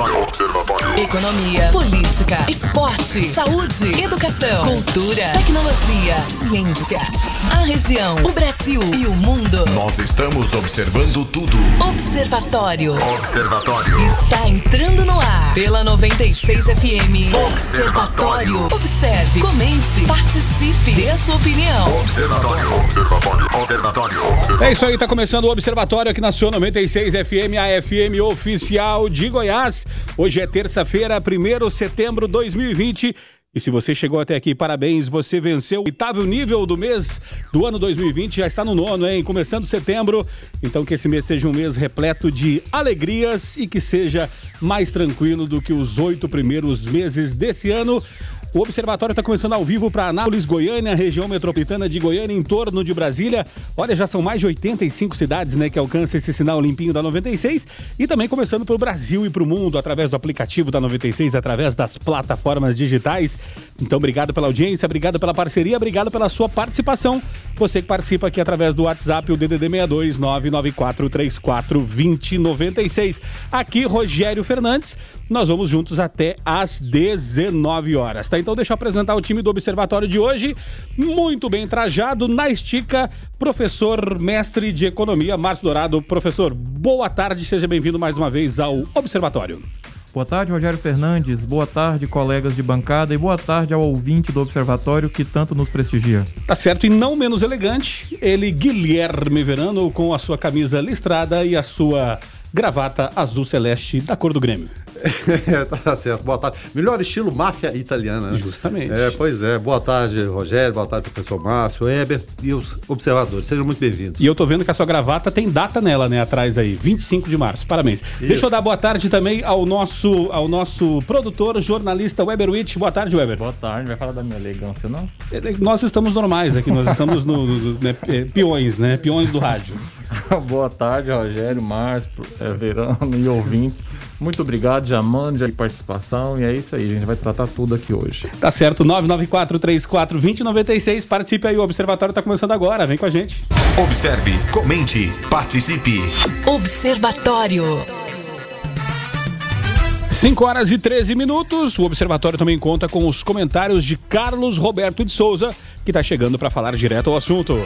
Observatório. Observatório. Economia, política, esporte, saúde, educação, cultura, tecnologia, ciência. A região, o Brasil e o mundo. Nós estamos observando tudo. Observatório. Observatório. Está entrando no ar pela 96 FM. Observatório. Observe, comente, participe, dê a sua opinião. Observatório. Observatório. Observatório. Observatório. É isso aí, tá começando o Observatório aqui na sua 96 FM, a FM oficial de Goiás. Hoje é terça-feira, 1 de setembro de 2020. E se você chegou até aqui, parabéns, você venceu o oitavo nível do mês do ano 2020, já está no nono, hein? Começando setembro. Então que esse mês seja um mês repleto de alegrias e que seja mais tranquilo do que os oito primeiros meses desse ano. O Observatório está começando ao vivo para Anápolis, Goiânia, região metropolitana de Goiânia, em torno de Brasília. Olha, já são mais de 85 cidades né, que alcançam esse sinal limpinho da 96 e também começando para o Brasil e para o mundo através do aplicativo da 96, através das plataformas digitais. Então, obrigado pela audiência, obrigado pela parceria, obrigado pela sua participação. Você que participa aqui através do WhatsApp, o DDD 62 99434 2096. Aqui, Rogério Fernandes. Nós vamos juntos até às 19 horas, tá? Então deixa eu apresentar o time do Observatório de hoje. Muito bem trajado, na estica, professor mestre de economia, Márcio Dourado. Professor, boa tarde, seja bem-vindo mais uma vez ao Observatório. Boa tarde, Rogério Fernandes. Boa tarde, colegas de bancada. E boa tarde ao ouvinte do Observatório que tanto nos prestigia. Tá certo, e não menos elegante, ele, Guilherme Verano, com a sua camisa listrada e a sua gravata azul celeste da cor do Grêmio. tá certo. Boa tarde. Melhor estilo máfia italiana, né? Justamente. É, pois é. Boa tarde, Rogério. Boa tarde, professor Márcio, Weber e os observadores. Sejam muito bem-vindos. E eu tô vendo que a sua gravata tem data nela, né, atrás aí, 25 de março. Parabéns. Deixa eu dar boa tarde também ao nosso, ao nosso produtor, jornalista Weber Witt. Boa tarde, Weber. Boa tarde. Vai falar da minha elegância, não? Nós estamos normais aqui, nós estamos no, no- né, é, peões, né? Peões do rádio. boa tarde, Rogério, Márcio, é, Verano e ouvintes. Muito obrigado, já mande aí participação. E é isso aí, a gente vai tratar tudo aqui hoje. Tá certo, 994342096. Participe aí, o Observatório tá começando agora. Vem com a gente. Observe, comente, participe. Observatório. 5 horas e 13 minutos. O Observatório também conta com os comentários de Carlos Roberto de Souza, que tá chegando para falar direto ao assunto.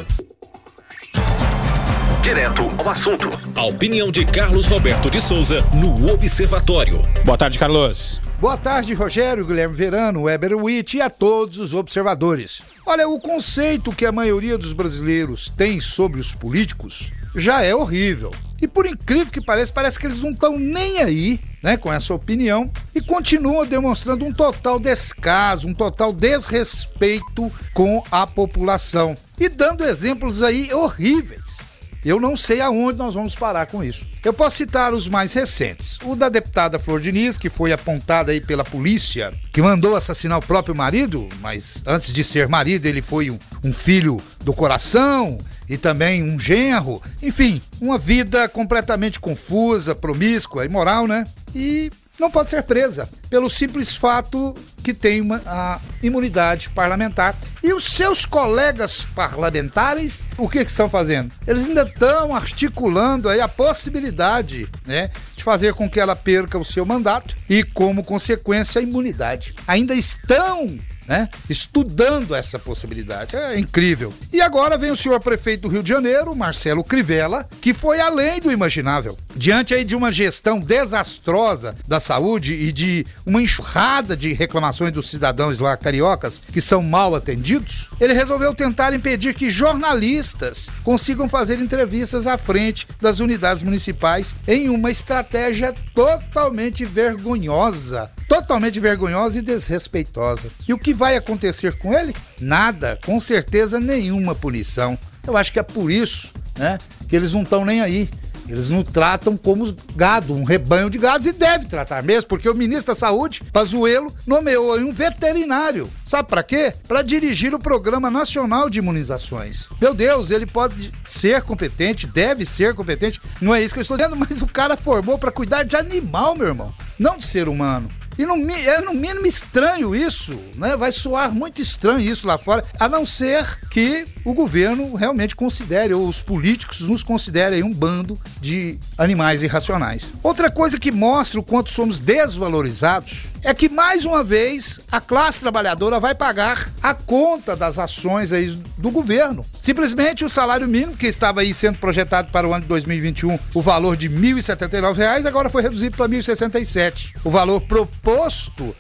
Direto ao assunto. A opinião de Carlos Roberto de Souza no Observatório. Boa tarde, Carlos. Boa tarde, Rogério, Guilherme Verano, Weber Witt e a todos os observadores. Olha, o conceito que a maioria dos brasileiros tem sobre os políticos já é horrível. E por incrível que pareça, parece que eles não estão nem aí, né, com essa opinião e continuam demonstrando um total descaso, um total desrespeito com a população e dando exemplos aí horríveis. Eu não sei aonde nós vamos parar com isso. Eu posso citar os mais recentes. O da deputada Flor Diniz, que foi apontada aí pela polícia, que mandou assassinar o próprio marido, mas antes de ser marido, ele foi um, filho do coração e também um genro. Enfim, uma vida completamente confusa, promíscua, imoral, né? E não pode ser presa pelo simples fato que tem uma a imunidade parlamentar. E os seus colegas parlamentares, o que, que estão fazendo? Eles ainda estão articulando aí a possibilidade, né, de fazer com que ela perca o seu mandato e, como consequência, a imunidade. Ainda estão né? Estudando essa possibilidade. É incrível. E agora vem o senhor prefeito do Rio de Janeiro, Marcelo Crivella, que foi além do imaginável. Diante aí de uma gestão desastrosa da saúde e de uma enxurrada de reclamações dos cidadãos lá cariocas que são mal atendidos, ele resolveu tentar impedir que jornalistas consigam fazer entrevistas à frente das unidades municipais em uma estratégia totalmente vergonhosa totalmente vergonhosa e desrespeitosa. E o que vai acontecer com ele? Nada, com certeza nenhuma punição. Eu acho que é por isso, né, que eles não estão nem aí. Eles não tratam como gado, um rebanho de gados, e deve tratar mesmo, porque o ministro da Saúde, Pazuello, nomeou um veterinário. Sabe para quê? Para dirigir o Programa Nacional de Imunizações. Meu Deus, ele pode ser competente, deve ser competente, não é isso que eu estou dizendo, mas o cara formou para cuidar de animal, meu irmão, não de ser humano. E no, é no mínimo estranho isso, né? Vai soar muito estranho isso lá fora, a não ser que o governo realmente considere, ou os políticos nos considerem um bando de animais irracionais. Outra coisa que mostra o quanto somos desvalorizados é que, mais uma vez, a classe trabalhadora vai pagar a conta das ações aí do governo. Simplesmente o salário mínimo, que estava aí sendo projetado para o ano de 2021, o valor de 1.079 reais, agora foi reduzido para R$ 1.067. O valor proposto,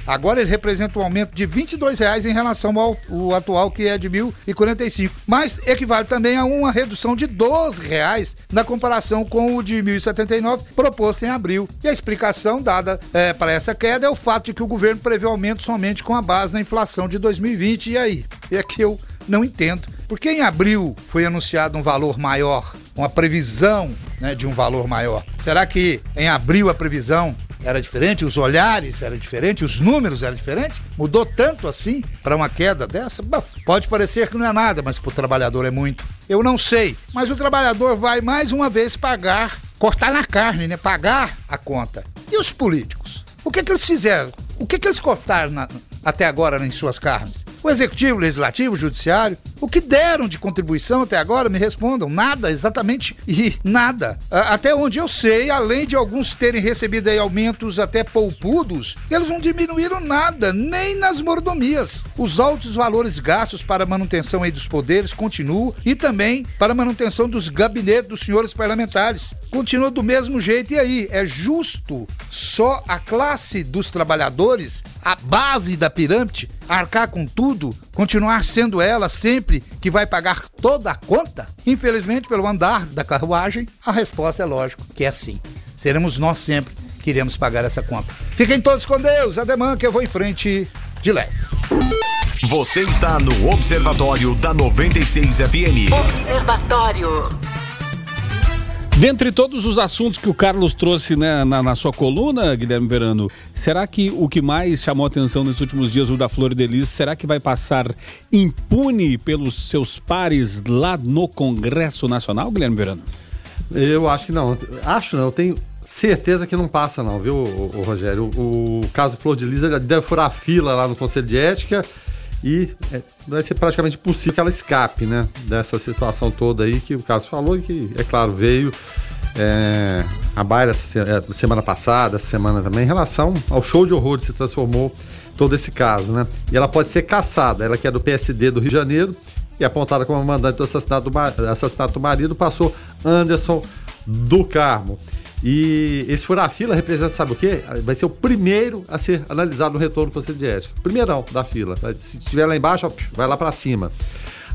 agora ele representa um aumento de 22 reais em relação ao o atual, que é de R$ 1.045. Mas equivale também a uma redução de 12 reais na comparação com o de 1.079 proposto em abril. E a explicação dada eh, para essa queda é o fato de que o governo prevê aumento somente com a base na inflação de 2020. E aí? É que eu não entendo. Porque em abril foi anunciado um valor maior, uma previsão né, de um valor maior. Será que em abril a previsão era diferente, os olhares eram diferentes, os números eram diferentes? Mudou tanto assim para uma queda dessa? Bom, pode parecer que não é nada, mas para o trabalhador é muito. Eu não sei, mas o trabalhador vai mais uma vez pagar, cortar na carne, né? Pagar a conta. E os políticos? O que, que eles fizeram? O que, que eles cortaram na- até agora em suas carnes? O executivo, o legislativo, o judiciário? O que deram de contribuição até agora? Me respondam. Nada, exatamente. E nada. A- Até onde eu sei, além de alguns terem recebido aí aumentos até poupudos, eles não diminuíram nada, nem nas mordomias. Os altos valores gastos para manutenção aí dos poderes continuam e também para manutenção dos gabinetes dos senhores parlamentares. Continua do mesmo jeito. E aí, é justo só a classe dos trabalhadores, a base da pirâmide, arcar com tudo, continuar sendo ela sempre que vai pagar toda a conta? Infelizmente, pelo andar da carruagem, a resposta é lógico que é sim. Seremos nós sempre que iremos pagar essa conta. Fiquem todos com Deus, ademã que eu vou em frente de leve. Você está no Observatório da 96 FM. Observatório. Dentre todos os assuntos que o Carlos trouxe né, na, na sua coluna, Guilherme Verano, será que o que mais chamou atenção nesses últimos dias, o da Flor de Lis, será que vai passar impune pelos seus pares lá no Congresso Nacional, Guilherme Verano? Eu acho que não. Acho não, eu tenho certeza que não passa, não, viu, o, Rogério? O, o caso Flor de Lis deve furar fila lá no Conselho de Ética e é, vai ser praticamente impossível que ela escape, né? Dessa situação toda aí que o caso falou e que, é claro, veio é, a baila é, semana passada, essa semana também, em relação ao show de horror que se transformou todo esse caso, né? E ela pode ser caçada, ela que é do PSD do Rio de Janeiro e apontada como mandante do assassinato do, assassinato do marido, passou Anderson do Carmo. E esse furar-fila representa, sabe o quê? Vai ser o primeiro a ser analisado no retorno do Conselho de Ética. Primeirão da fila. Se estiver lá embaixo, ó, vai lá para cima.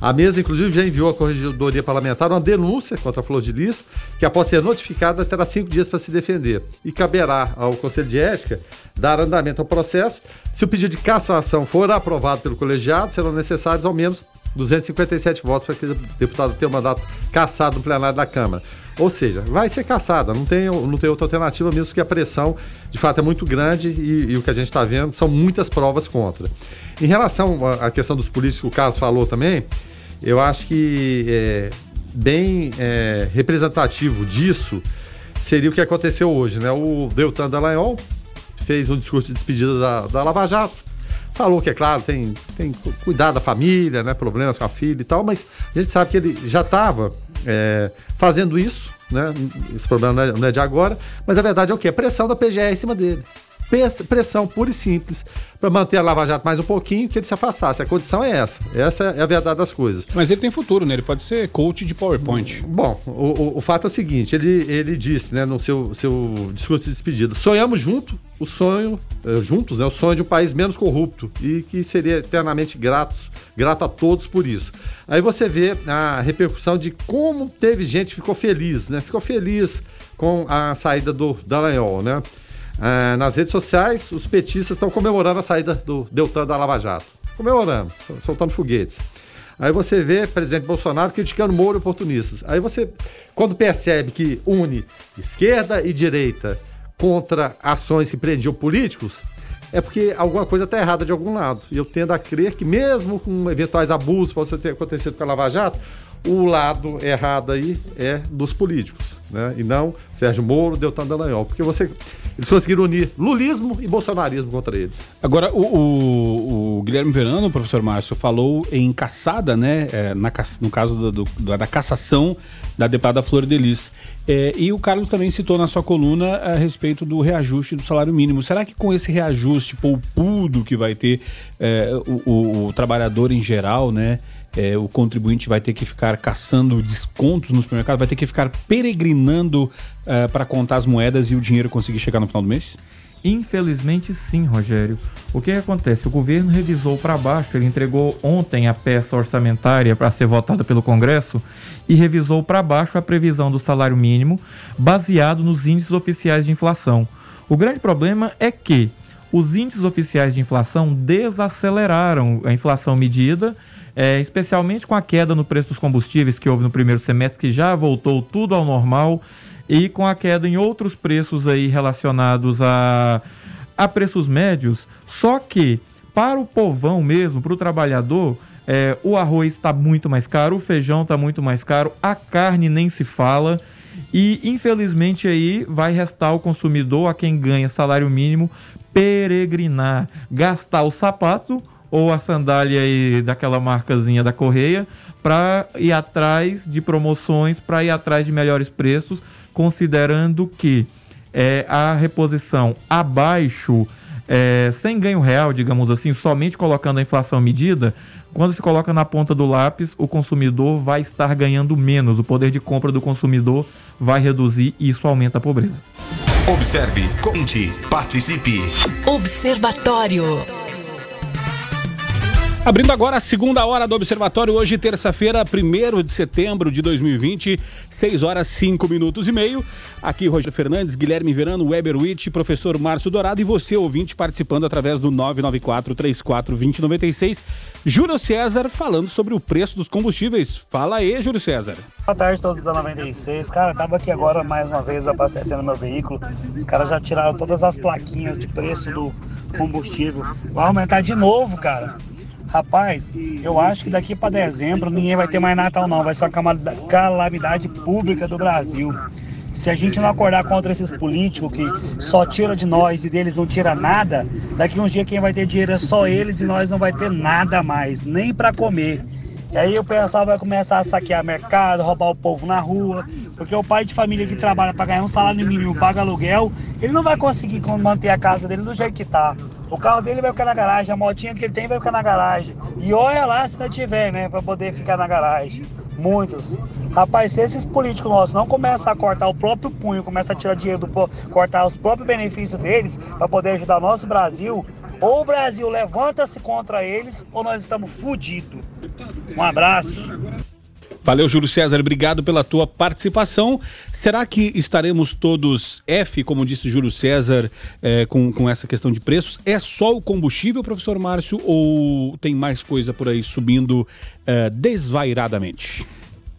A mesa, inclusive, já enviou à Corregedoria Parlamentar uma denúncia contra a Flor de Lis, que após ser notificada, terá cinco dias para se defender. E caberá ao Conselho de Ética dar andamento ao processo. Se o pedido de cassação for aprovado pelo colegiado, serão necessários ao menos 257 votos para que o deputado tenha o mandato cassado no plenário da Câmara. Ou seja, vai ser cassada, não tem, não tem outra alternativa, mesmo que a pressão de fato é muito grande e, e o que a gente está vendo são muitas provas contra. Em relação à questão dos políticos que o Carlos falou também, eu acho que é, bem é, representativo disso seria o que aconteceu hoje, né? O Deltan Dallagnol fez um discurso de despedida da, da Lava Jato, falou que, é claro, tem, tem cuidar da família, né? Problemas com a filha e tal, mas a gente sabe que ele já estava fazendo isso, né? Esse problema não é, não é de agora, mas a verdade é o quê? Pressão da PGR em cima dele. Pressão pura e simples para manter a Lava Jato mais um pouquinho que ele se afastasse. A condição é essa. Essa é a verdade das coisas. Mas ele tem futuro, né? Ele pode ser coach de PowerPoint. Bom, o, o- o fato é o seguinte: ele, ele disse, né, no seu, seu discurso de despedida, sonhamos junto o sonho, eh, juntos, né, o sonho de um país menos corrupto e que seria eternamente grato, grato a todos por isso. Aí você vê a repercussão de como teve gente que ficou feliz, né? Ficou feliz com a saída do Dallagnol, né? Ah, nas redes sociais, os petistas estão comemorando a saída do Deltan da Lava Jato. Comemorando, soltando foguetes. Aí você vê presidente Bolsonaro criticando Moro e oportunistas. Aí você, quando percebe que une esquerda e direita contra ações que prendiam políticos, é porque alguma coisa está errada de algum lado. E eu tendo a crer que, mesmo com eventuais abusos que possam ter acontecido com a Lava Jato, o lado errado aí é dos políticos, né? E não Sérgio Moro, Deltan Dallagnol, porque você eles conseguiram unir lulismo e bolsonarismo contra eles. Agora, o, o, o Guilherme Verano, o professor Márcio, falou em caçada, né? É, na, no caso do, do, da cassação da deputada Flor Delis. É, e o Carlos também citou na sua coluna a respeito do reajuste do salário mínimo. Será que com esse reajuste poupudo que vai ter é, o, o, o trabalhador em geral, né? É, o contribuinte vai ter que ficar caçando descontos no supermercado, vai ter que ficar peregrinando é, para contar as moedas e o dinheiro conseguir chegar no final do mês? Infelizmente sim, Rogério. O que, que acontece? O governo revisou para baixo, ele entregou ontem a peça orçamentária para ser votada pelo Congresso e revisou para baixo a previsão do salário mínimo baseado nos índices oficiais de inflação. O grande problema é que os índices oficiais de inflação desaceleraram a inflação medida é, especialmente com a queda no preço dos combustíveis que houve no primeiro semestre, que já voltou tudo ao normal, e com a queda em outros preços aí relacionados a, a preços médios. Só que para o povão mesmo, para o trabalhador, é, o arroz está muito mais caro, o feijão está muito mais caro, a carne nem se fala. E infelizmente aí vai restar o consumidor, a quem ganha salário mínimo, peregrinar, gastar o sapato ou a sandália aí daquela marcazinha da Correia para ir atrás de promoções, para ir atrás de melhores preços, considerando que é, a reposição abaixo, é, sem ganho real, digamos assim, somente colocando a inflação medida, quando se coloca na ponta do lápis, o consumidor vai estar ganhando menos, o poder de compra do consumidor vai reduzir e isso aumenta a pobreza. Observe, comente, participe. Observatório. Abrindo agora a segunda hora do Observatório, hoje, terça-feira, 1 de setembro de 2020, 6 horas 5 minutos e meio. Aqui, Rogério Fernandes, Guilherme Verano, Weber Witt, professor Márcio Dourado e você, ouvinte, participando através do 994-34-2096. Júlio César falando sobre o preço dos combustíveis. Fala aí, Júlio César. Boa tarde a todos da 96. Cara, tava aqui agora mais uma vez abastecendo meu veículo. Os caras já tiraram todas as plaquinhas de preço do combustível. Vai aumentar de novo, cara. Rapaz, eu acho que daqui para dezembro ninguém vai ter mais Natal não, vai ser uma calamidade pública do Brasil. Se a gente não acordar contra esses políticos que só tira de nós e deles não tira nada, daqui uns dias quem vai ter dinheiro é só eles e nós não vai ter nada mais, nem para comer. E aí o pessoal vai começar a saquear mercado, roubar o povo na rua, porque o pai de família que trabalha para ganhar um salário mínimo, paga aluguel, ele não vai conseguir manter a casa dele do jeito que tá. O carro dele vai ficar na garagem, a motinha que ele tem vai ficar na garagem. E olha lá se não tiver, né, para poder ficar na garagem. Muitos. Rapaz, se esses políticos nossos não começam a cortar o próprio punho, começam a tirar dinheiro do cortar os próprios benefícios deles para poder ajudar o nosso Brasil, ou o Brasil levanta-se contra eles, ou nós estamos fodidos. Um abraço. Valeu, Júlio César, obrigado pela tua participação. Será que estaremos todos F, como disse Júlio César, é, com, com essa questão de preços? É só o combustível, professor Márcio, ou tem mais coisa por aí subindo é, desvairadamente?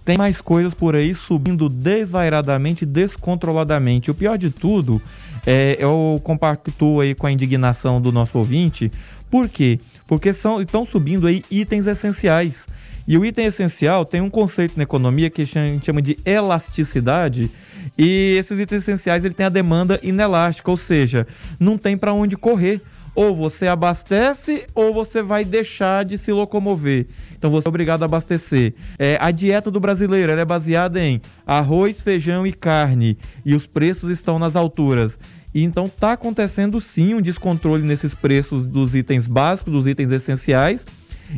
Tem mais coisas por aí subindo desvairadamente, descontroladamente. O pior de tudo, é, eu compactuo aí com a indignação do nosso ouvinte. Por quê? Porque são, estão subindo aí itens essenciais. E o item essencial tem um conceito na economia que a gente chama de elasticidade. E esses itens essenciais ele tem a demanda inelástica, ou seja, não tem para onde correr. Ou você abastece ou você vai deixar de se locomover. Então você é obrigado a abastecer. É, a dieta do brasileiro é baseada em arroz, feijão e carne. E os preços estão nas alturas. E então está acontecendo sim um descontrole nesses preços dos itens básicos, dos itens essenciais.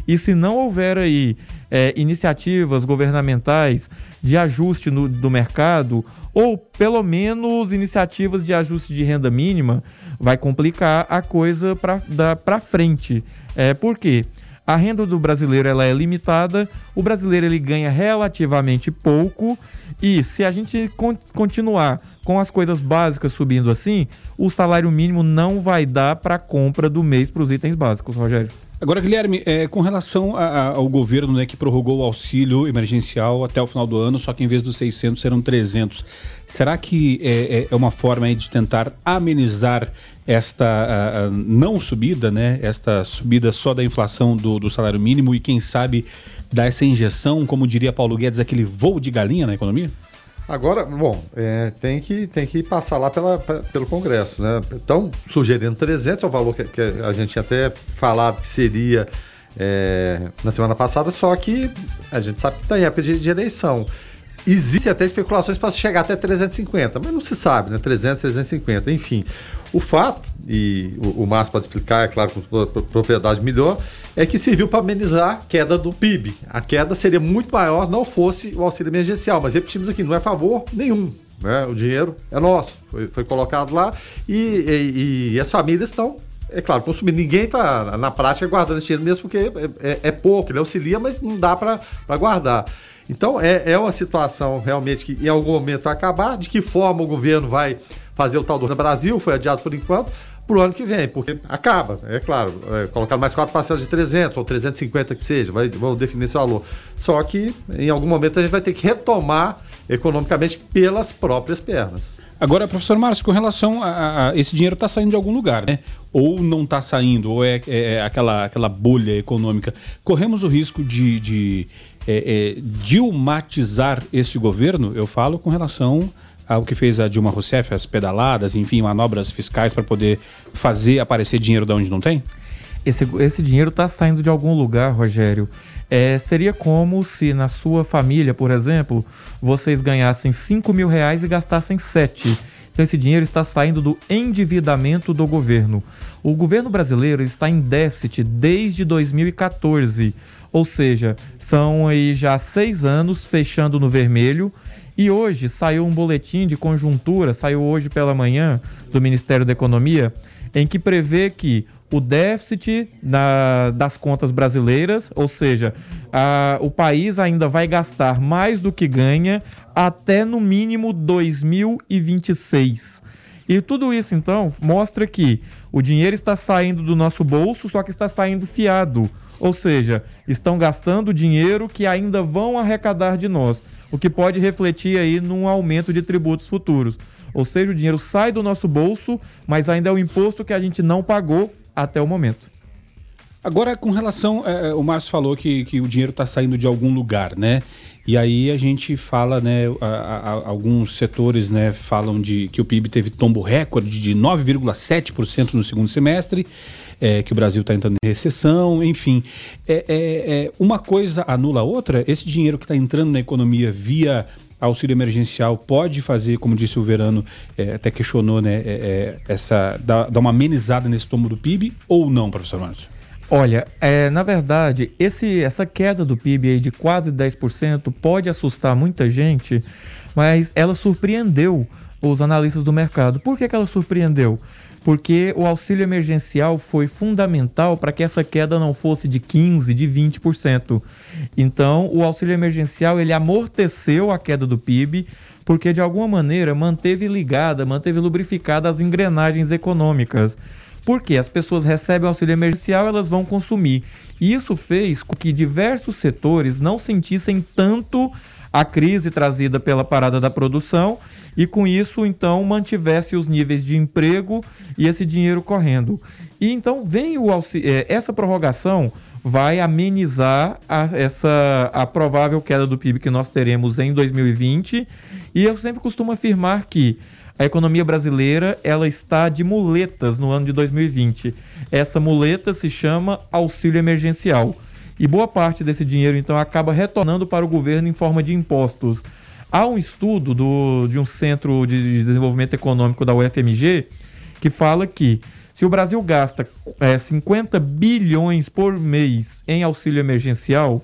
E se não houver aí é, iniciativas governamentais de ajuste no, do mercado, ou pelo menos iniciativas de ajuste de renda mínima, vai complicar a coisa para frente. É, por quê? A renda do brasileiro ela é limitada, o brasileiro ele ganha relativamente pouco, e se a gente con continuar com as coisas básicas subindo assim, o salário mínimo não vai dar para a compra do mês para os itens básicos, Rogério. Agora, Guilherme, é, com relação a, a, ao governo né, que prorrogou o auxílio emergencial até o final do ano, só que em vez dos 600 serão 300, será que é, é, é uma forma de tentar amenizar esta a não subida, né? Esta subida só da inflação do, do salário mínimo e quem sabe dar essa injeção, como diria Paulo Guedes, aquele voo de galinha na economia? Agora, bom, é, tem, que, tem que passar lá pela, pelo Congresso, né? Estão sugerindo 300, é o valor que, que, a gente até falava que seria é, na semana passada, só que a gente sabe que está em época de, de eleição. Existem até especulações para chegar até 350, mas não se sabe, né? 300, 350, enfim. O fato, e o, o Márcio pode explicar, é claro, com propriedade melhor, é que serviu para amenizar a queda do PIB. A queda seria muito maior não fosse o auxílio emergencial, mas repetimos aqui, não é favor nenhum. Né? O dinheiro é nosso, foi, foi colocado lá e, e, e as famílias estão é claro, consumindo. Ninguém está, na prática, guardando esse dinheiro mesmo porque é, é, é pouco, ele auxilia, mas não dá para guardar. Então, é, é uma situação realmente que em algum momento vai acabar. De que forma o governo vai fazer o tal do Brasil, foi adiado por enquanto, para o ano que vem, porque acaba, é claro, é, colocar mais quatro parcelas de 300 ou 350 que seja, vai, vão definir esse valor. Só que em algum momento a gente vai ter que retomar economicamente pelas próprias pernas. Agora, professor Márcio, com relação a, a esse dinheiro está saindo de algum lugar, né? Ou não está saindo, ou é, é, é, aquela, aquela bolha econômica. Corremos o risco de, de é, é, dilmatizar este governo? Eu falo com relação ao que fez a Dilma Rousseff, as pedaladas, enfim, manobras fiscais para poder fazer aparecer dinheiro de onde não tem? Esse, esse dinheiro está saindo de algum lugar, Rogério. É, seria como se na sua família, por exemplo, vocês ganhassem 5 mil reais e gastassem 7. Então esse dinheiro está saindo do endividamento do governo. O governo brasileiro está em déficit desde 2014. Ou seja, são aí já seis anos fechando no vermelho e hoje saiu um boletim de conjuntura, saiu hoje pela manhã, do Ministério da Economia, em que prevê que o déficit na, das contas brasileiras, ou seja, a, o país ainda vai gastar mais do que ganha até no mínimo 2026. E tudo isso, então, mostra que o dinheiro está saindo do nosso bolso, só que está saindo fiado. Ou seja, estão gastando dinheiro que ainda vão arrecadar de nós o que pode refletir aí num aumento de tributos futuros. Ou seja, o dinheiro sai do nosso bolso, mas ainda é o imposto que a gente não pagou até o momento. Agora, com relação. É, o Márcio falou que, que o dinheiro está saindo de algum lugar, né? E aí a gente fala, né? A, a, alguns setores né, falam de que o PIB teve tombo recorde de 9,7% no segundo semestre é, que o Brasil está entrando em recessão, enfim. É, é, é, uma coisa anula a outra. Esse dinheiro que está entrando na economia via auxílio emergencial pode fazer, como disse o Verano, é, até questionou, né, é, essa, dar, dar, uma amenizada nesse tomo do PIB ou não, professor Márcio? Olha, é, na verdade, esse, essa queda do PIB aí de quase 10% pode assustar muita gente, mas ela surpreendeu os analistas do mercado. Por que, que ela surpreendeu? Porque o auxílio emergencial foi fundamental para que essa queda não fosse de 15, de 20%. Então, o auxílio emergencial ele amorteceu a queda do PIB, porque de alguma maneira manteve ligada, manteve lubrificada as engrenagens econômicas. Porque as pessoas recebem auxílio emergencial, elas vão consumir. E isso fez com que diversos setores não sentissem tanto a crise trazida pela parada da produção e com isso então mantivesse os níveis de emprego e esse dinheiro correndo. E então vem o auxílio, é, essa prorrogação vai amenizar a, essa a provável queda do PIB que nós teremos em 2020 e eu sempre costumo afirmar que a economia brasileira ela está de muletas no ano de 2020. Essa muleta se chama auxílio emergencial. E boa parte desse dinheiro então acaba retornando para o governo em forma de impostos. Há um estudo do, de um centro de desenvolvimento econômico da UFMG que fala que se o Brasil gasta é, 50 bilhões por mês em auxílio emergencial,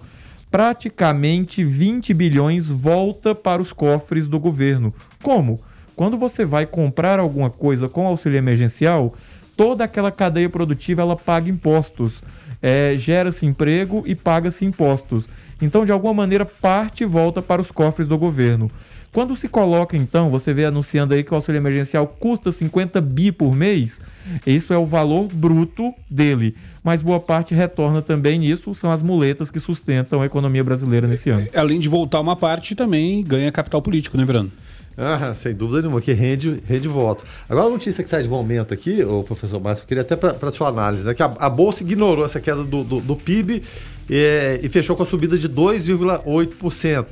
praticamente 20 bilhões volta para os cofres do governo. Como? Quando você vai comprar alguma coisa com auxílio emergencial, toda aquela cadeia produtiva ela paga impostos, é, gera-se emprego e paga-se impostos. Então, de alguma maneira, parte volta para os cofres do governo. Quando se coloca, então, você vê anunciando aí que o auxílio emergencial custa 50 bi por mês, isso é o valor bruto dele. Mas boa parte retorna também nisso, são as muletas que sustentam a economia brasileira nesse ano. Além de voltar uma parte, também ganha capital político, né, Verano? Ah, sem dúvida nenhuma, que rende, rende voto. Agora, a notícia que sai de momento aqui, o professor Márcio, eu queria até para sua análise, né, que a, a, Bolsa ignorou essa queda do, do, do PIB é, e fechou com a subida de 2,8%.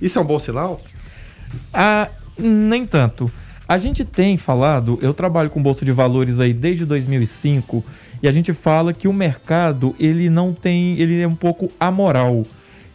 Isso é um bom sinal? Ah, nem tanto. A gente tem falado, eu trabalho com bolsa de valores aí desde 2005 e a gente fala que o mercado ele não tem, ele é um pouco amoral.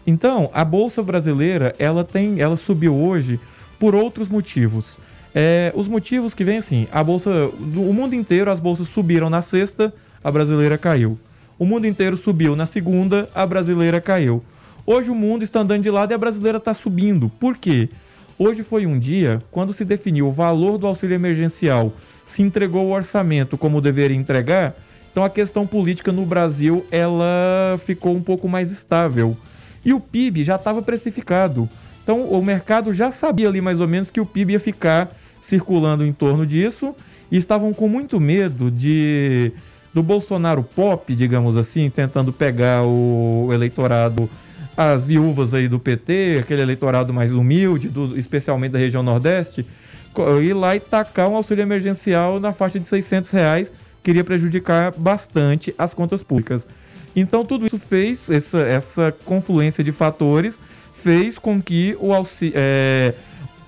Então, a bolsa brasileira, ela tem, ela subiu hoje por outros motivos. É, os motivos que vem assim, a bolsa, o mundo inteiro as bolsas subiram na sexta, a brasileira caiu. O mundo inteiro subiu na segunda, a brasileira caiu. Hoje o mundo está andando de lado e a brasileira está subindo. Por quê? Hoje foi um dia quando se definiu o valor do auxílio emergencial, se entregou o orçamento como deveria entregar, então a questão política no Brasil ela ficou um pouco mais estável. E o PIB já estava precificado. Então o mercado já sabia ali mais ou menos que o PIB ia ficar circulando em torno disso e estavam com muito medo de do Bolsonaro pop, digamos assim, tentando pegar o eleitorado as viúvas aí do PT, aquele eleitorado mais humilde, do, especialmente da região Nordeste, ir lá e tacar um auxílio emergencial na faixa de 600 reais, queria prejudicar bastante as contas públicas. Então tudo isso fez, essa, essa confluência de fatores, fez com que o é,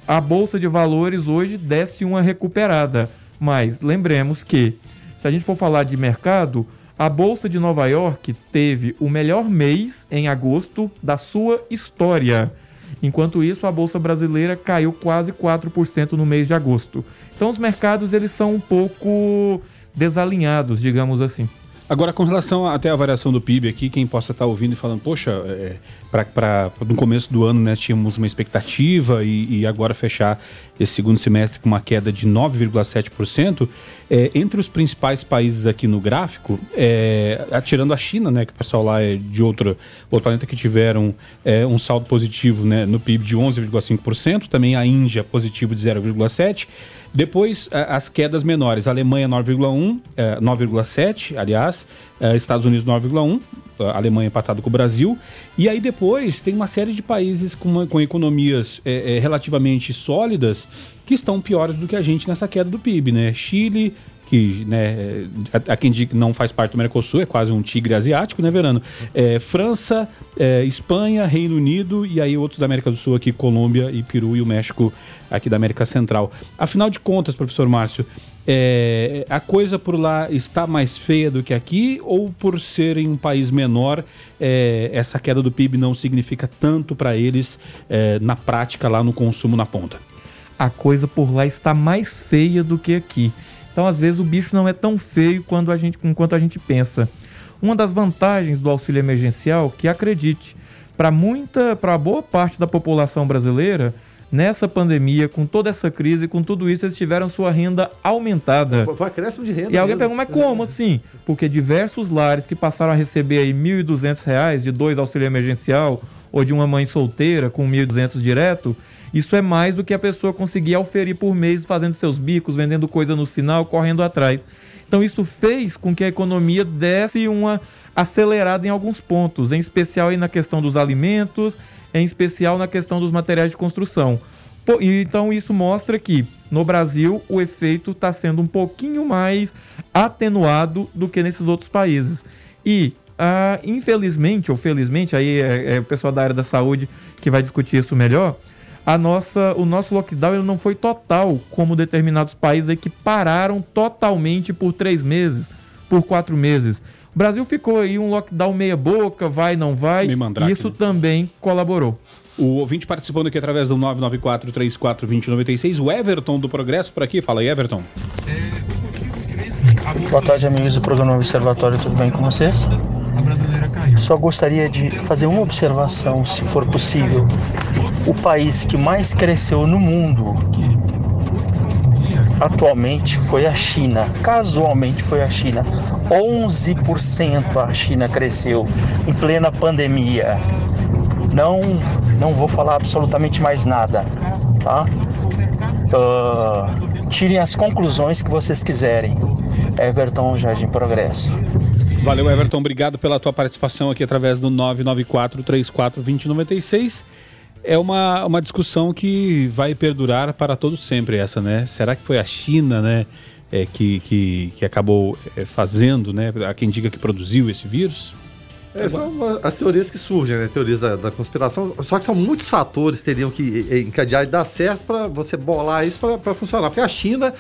a Bolsa de Valores hoje desse uma recuperada. Mas lembremos que, se a gente for falar de mercado, a Bolsa de Nova York teve o melhor mês em agosto da sua história. Enquanto isso, a Bolsa Brasileira caiu quase 4% no mês de agosto. Então os mercados eles são um pouco desalinhados, digamos assim. Agora, com relação até à variação do PIB aqui, quem possa estar ouvindo e falando, poxa, é, para no começo do ano né, tínhamos uma expectativa e, e, agora fechar esse segundo semestre com uma queda de 9,7%, é, entre os principais países aqui no gráfico, é, atirando a China, né, que o pessoal lá é de outro, outro planeta que tiveram é, um saldo positivo né, no PIB de 11,5%, também a Índia positivo de 0,7%, depois as quedas menores, a Alemanha 9,1%, 9,7%, é, aliás, 10, eh, Estados Unidos 9,1, eh, Alemanha empatado com o Brasil. E aí depois tem uma série de países com, com economias eh, relativamente sólidas que estão piores do que a gente nessa queda do PIB, né? Chile, que né, a, a quem não faz parte do Mercosul, é quase um tigre asiático, né, Verano? É, França, é, Espanha, Reino Unido e aí outros da América do Sul aqui, Colômbia e Peru e o México aqui da América Central. Afinal de contas, professor Márcio, é, a coisa por lá está mais feia do que aqui ou por serem um país menor, é, essa queda do PIB não significa tanto para eles é, na prática lá no consumo na ponta? A coisa por lá está mais feia do que aqui. Então, às vezes, o bicho não é tão feio quanto a gente, enquanto a gente pensa. Uma das vantagens do auxílio emergencial, que acredite, para muita, para boa parte da população brasileira, nessa pandemia, com toda essa crise, com tudo isso, eles tiveram sua renda aumentada. Foi, foi acréscimo de renda. E alguém pergunta, mas como assim? Porque diversos lares que passaram a receber aí R$ 1.200 de dois auxílio emergencial ou de uma mãe solteira com R$ 1.200 direto, isso é mais do que a pessoa conseguir oferir por mês fazendo seus bicos, vendendo coisa no sinal, correndo atrás. Então isso fez com que a economia desse uma acelerada em alguns pontos, em especial aí na questão dos alimentos, em especial na questão dos materiais de construção. Então isso mostra que no Brasil o efeito está sendo um pouquinho mais atenuado do que nesses outros países. E ah, infelizmente ou felizmente, aí é, é o pessoal da área da saúde que vai discutir isso melhor, a nossa, o nosso lockdown ele não foi total, como determinados países aí que pararam totalmente por três meses, por quatro meses. O Brasil ficou aí um lockdown meia boca, vai, não vai. E isso né? também colaborou. O ouvinte participando aqui através do 994-34-2096, o Everton do Progresso por aqui. Fala aí, Everton. Boa tarde, amigos do programa Observatório, tudo bem com vocês? Só gostaria de fazer uma observação, se for possível o país que mais cresceu no mundo atualmente foi a China. Casualmente foi a China. 11% a China cresceu em plena pandemia. Não, não vou falar absolutamente mais nada, tá? Uh, tirem as conclusões que vocês quiserem. Everton Jardim Progresso. Valeu, Everton. Obrigado pela tua participação aqui através do 994 34 2096. É uma, uma discussão que vai perdurar para todo sempre essa, né? Será que foi a China, né, é, que, que, que acabou é, fazendo, né? Há quem diga que produziu esse vírus? É, são as teorias que surgem, né? Teorias da, da, conspiração. Só que são muitos fatores que teriam que encadear e dar certo para você bolar isso para funcionar. Porque a China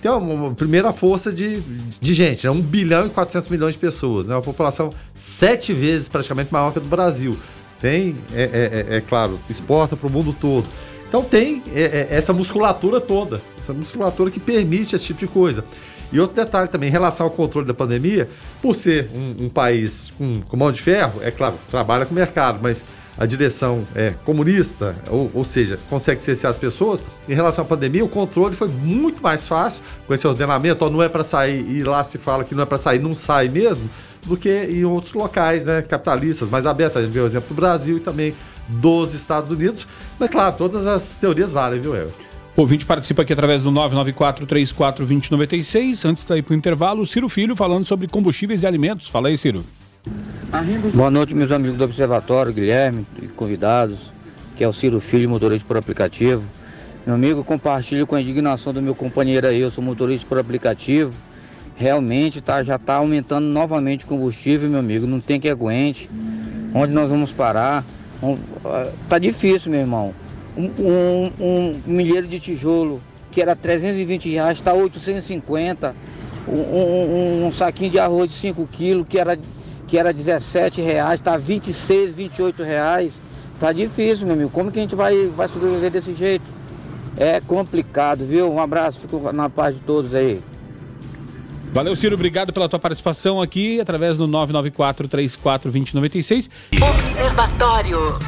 tem uma, primeira força de, de gente, né? 1 bilhão e 400 milhões de pessoas, né? Uma população sete vezes praticamente maior que a do Brasil. Tem, é, é, é, é claro, exporta para o mundo todo. Então tem é, é, essa musculatura toda, essa musculatura que permite esse tipo de coisa. E outro detalhe também, em relação ao controle da pandemia, por ser um, um país com, com mão de ferro, é claro, trabalha com o mercado, mas a direção é comunista, ou, ou seja, consegue cercear as pessoas, em relação à pandemia, o controle foi muito mais fácil com esse ordenamento, ó, não é para sair, e lá se fala que não é para sair, não sai mesmo, do que em outros locais né, capitalistas mais abertos. A gente vê o exemplo do Brasil e também dos Estados Unidos. Mas, claro, todas as teorias valem, viu, Everton? O ouvinte participa aqui através do 994-34-2096. Antes de sair para o intervalo, o Ciro Filho falando sobre combustíveis e alimentos. Fala aí, Ciro. Boa noite, meus amigos do Observatório, Guilherme e convidados, que é o Ciro Filho, motorista por aplicativo. Meu amigo, compartilho com a indignação do meu companheiro aí, eu sou motorista por aplicativo. Realmente tá, já está aumentando novamente o combustível, meu amigo, não tem que aguente. Onde nós vamos parar? Ah, tá difícil, meu irmão um, um, um milheiro de tijolo que era 320 reais, está 850. Um, um, um, saquinho de arroz de 5 quilos que era, que era 17 reais, está 26, 28 reais. Tá difícil, meu amigo. Como que a gente vai, vai sobreviver desse jeito? É complicado, viu? Um abraço, fico na paz de todos aí. Valeu, Ciro. Obrigado pela tua participação aqui através do 994 34 2096. Observatório.